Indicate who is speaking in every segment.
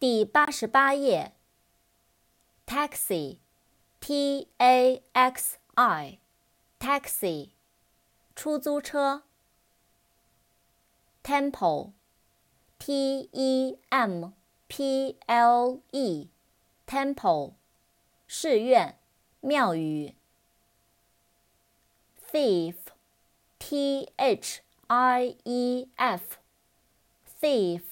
Speaker 1: 第八十八页。taxi，t a x i，taxi，出租车。temple，t e m p l e，temple，寺院、庙宇。thief，t h i e f，thief，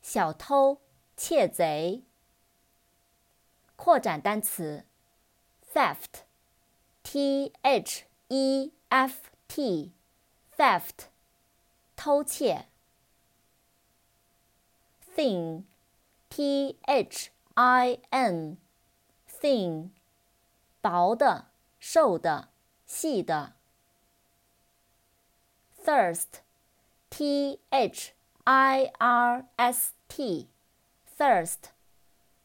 Speaker 1: 小偷、窃贼。扩展单词：theft，t h e f t，theft，偷窃。thin，t h i n，thin，薄的、瘦的、细的。thirst，t h i r s t Thirst，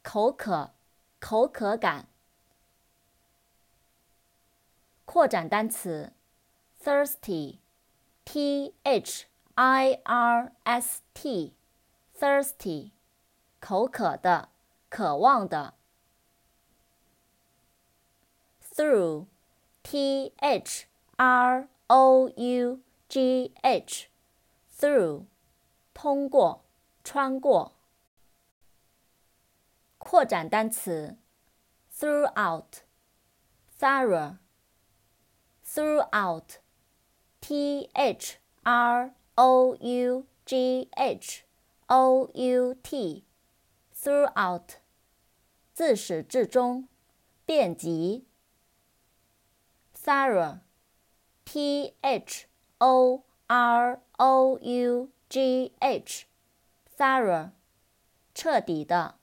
Speaker 1: 口渴。口渴感。扩展单词：thirsty，t h i r s t，thirsty，口渴的，渴望的。through，t h r o u g h，through，通过，穿过。扩展单词：throughout，throughout，t h r o u g h o u t，throughout，自始至终，遍及。thorough，t h o r o u g h，thorough，彻底的。